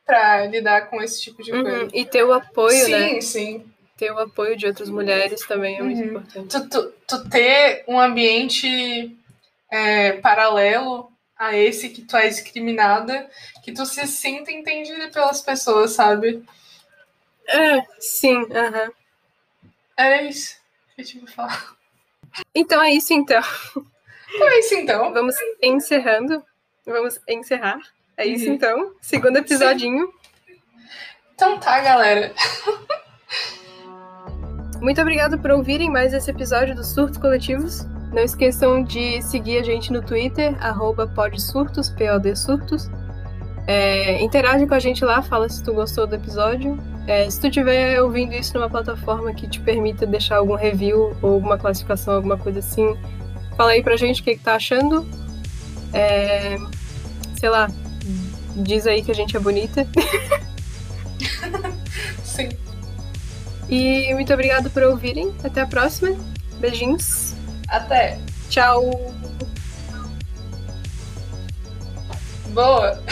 pra lidar com esse tipo de Uhum. coisa. E ter o apoio, sim, né? sim. Ter o apoio de outras mulheres também é muito Uhum. importante. Tu, tu, tu ter um ambiente é, paralelo a esse que tu é discriminada, que tu se sinta entendida pelas pessoas, sabe? É, sim, aham. Era isso que eu tive que falar. Então é isso, então. Então é isso então. Vamos encerrando. Vamos encerrar. É isso, Uhum. então. Segundo episodinho. Então tá, galera. Muito obrigada por ouvirem mais esse episódio dos Surtos Coletivos. Não esqueçam de seguir a gente no Twitter, arroba podsurtos, P-O-D surtos. É, interage com a gente lá, fala se tu gostou do episódio. É, se tu estiver ouvindo isso numa plataforma que te permita deixar algum review ou alguma classificação, alguma coisa assim, fala aí pra gente o que, que tá achando. É, sei lá, diz aí que a gente é bonita. Sim. E muito obrigada por ouvirem. Até a próxima. Beijinhos. Até. Tchau. Boa.